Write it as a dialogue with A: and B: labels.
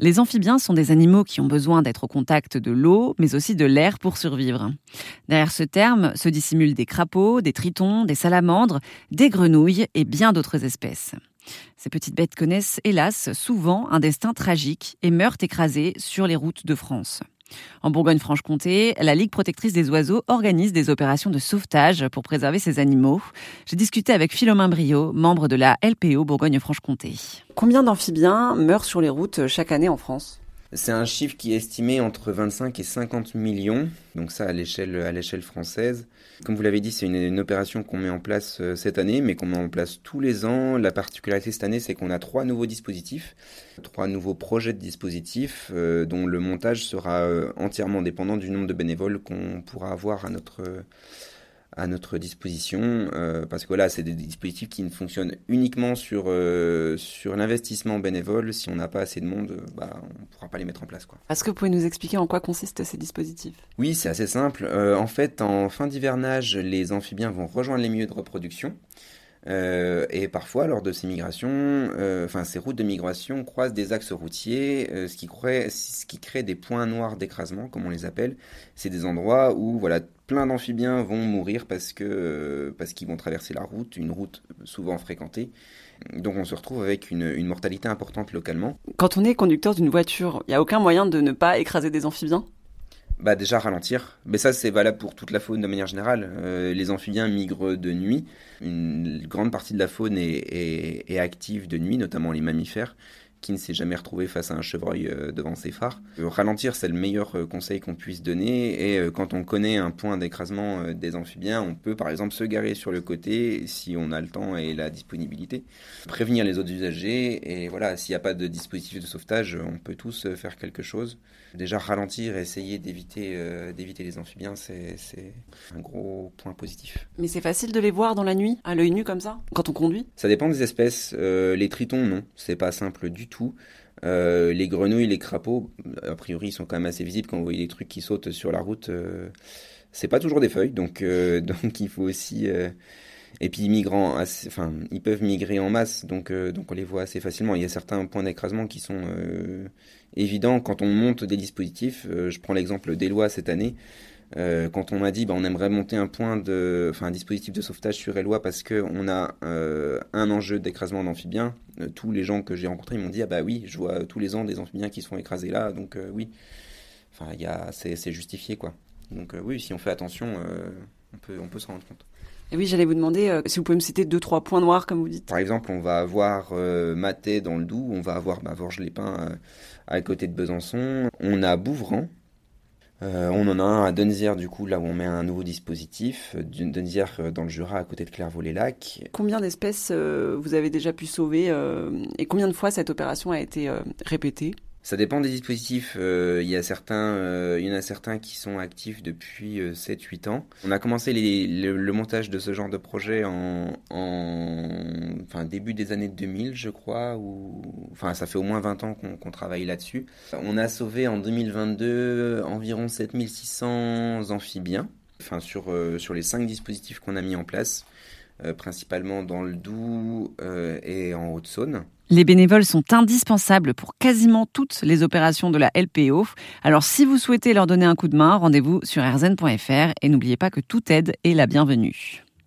A: Les amphibiens sont des animaux qui ont besoin d'être au contact de l'eau, mais aussi de l'air pour survivre. Derrière ce terme se dissimulent des crapauds, des tritons, des salamandres, des grenouilles et bien d'autres espèces. Ces petites bêtes connaissent, hélas, souvent un destin tragique et meurent écrasées sur les routes de France. En Bourgogne-Franche-Comté, la Ligue protectrice des oiseaux organise des opérations de sauvetage pour préserver ces animaux. J'ai discuté avec Philomain Brio, membre de la LPO Bourgogne-Franche-Comté. Combien d'amphibiens meurent sur les routes chaque année en France?
B: C'est un chiffre qui est estimé entre 25 et 50 millions, donc ça à l'échelle française. Comme vous l'avez dit, c'est une, opération qu'on met en place euh, cette année, mais qu'on met en place tous les ans. La particularité cette année, c'est qu'on a trois nouveaux dispositifs, trois nouveaux projets de dispositifs, euh, dont le montage sera euh, entièrement dépendant du nombre de bénévoles qu'on pourra avoir à notre à notre disposition, euh, parce que voilà, c'est des dispositifs qui ne fonctionnent uniquement sur, euh, sur l'investissement bénévole. Si on n'a pas assez de monde, bah, on ne pourra pas les mettre en place.
A: Est-ce que vous pouvez nous expliquer en quoi consistent ces dispositifs?
B: Oui, c'est assez simple. Euh, en fait, en fin d'hivernage, les amphibiens vont rejoindre les milieux de reproduction. Euh, et parfois, lors de ces migrations, euh, enfin ces routes de migration croisent des axes routiers, euh, ce, qui crée, des points noirs d'écrasement, comme on les appelle. C'est des endroits où voilà, plein d'amphibiens vont mourir parce que parce qu'ils vont traverser la route, une route souvent fréquentée. Donc on se retrouve avec une, une mortalité importante localement.
A: Quand on est conducteur d'une voiture, il n'y a aucun moyen de ne pas écraser des amphibiens?
B: Bah déjà ralentir. Mais ça, c'est valable pour toute la faune de manière générale. Euh, les amphibiens migrent de nuit. Une grande partie de la faune est, est active de nuit, notamment les mammifères qui ne s'est jamais retrouvé face à un chevreuil euh, devant ses phares. Euh, ralentir, c'est le meilleur euh, conseil qu'on puisse donner. Et quand on connaît un point d'écrasement des amphibiens, on peut par exemple se garer sur le côté si on a le temps et la disponibilité. Prévenir les autres usagers. Et voilà, s'il n'y a pas de dispositif de sauvetage, on peut tous faire quelque chose. Déjà, ralentir et essayer d'éviter d'éviter les amphibiens, c'est un gros point positif.
A: Mais c'est facile de les voir dans la nuit, à l'œil nu comme ça, quand on conduit?
B: Ça dépend des espèces. les tritons, non. C'est pas simple du tout. Euh, les grenouilles, les crapauds, a priori, ils sont quand même assez visibles quand vous voyez des trucs qui sautent sur la route. Euh, c'est pas toujours des feuilles, donc, euh, donc il faut aussi. et puis migrants, enfin, ils peuvent migrer en masse, donc, donc on les voit assez facilement. Il y a certains points d'écrasement qui sont évidents quand on monte des dispositifs. je prends l'exemple d'Eloi cette année. Euh, quand on m'a dit bah, on aimerait monter un point de, enfin un dispositif de sauvetage sur Eloi parce qu'on a euh, un enjeu d'écrasement d'amphibiens, euh, tous les gens que j'ai rencontrés m'ont dit ah bah oui, je vois tous les ans des amphibiens qui sont écrasés là, donc oui, enfin il y a, c'est, justifié quoi. Donc oui, si on fait attention, on peut, on peut s'en rendre compte.
A: Et oui, j'allais vous demander si vous pouvez me citer deux trois points noirs comme vous dites.
B: Par exemple, on va avoir Maté dans le Doubs, on va avoir bah, Vorges-les-Pins à côté de Besançon, on a Bouvran euh, on en a un à Dunzière, du coup, là où on met un nouveau dispositif. Dunzière euh, dans le Jura, à côté de Clairvaux-les-Lacs.
A: Combien d'espèces euh, vous avez déjà pu sauver et combien de fois cette opération a été répétée?
B: Ça dépend des dispositifs. Euh, il, y a certains, euh, il y en a certains qui sont actifs depuis 7-8 euh, ans. On a commencé le, montage de ce genre de projet en, enfin, début des années 2000, je crois. Ou, enfin, ça fait au moins 20 ans qu'on travaille là-dessus. On a sauvé en 2022 environ 7600 amphibiens enfin, sur, sur les 5 dispositifs qu'on a mis en place. principalement dans le Doubs et en Haute-Saône.
A: Les bénévoles sont indispensables pour quasiment toutes les opérations de la LPO. Alors si vous souhaitez leur donner un coup de main, rendez-vous sur rzn.fr et n'oubliez pas que toute aide est la bienvenue.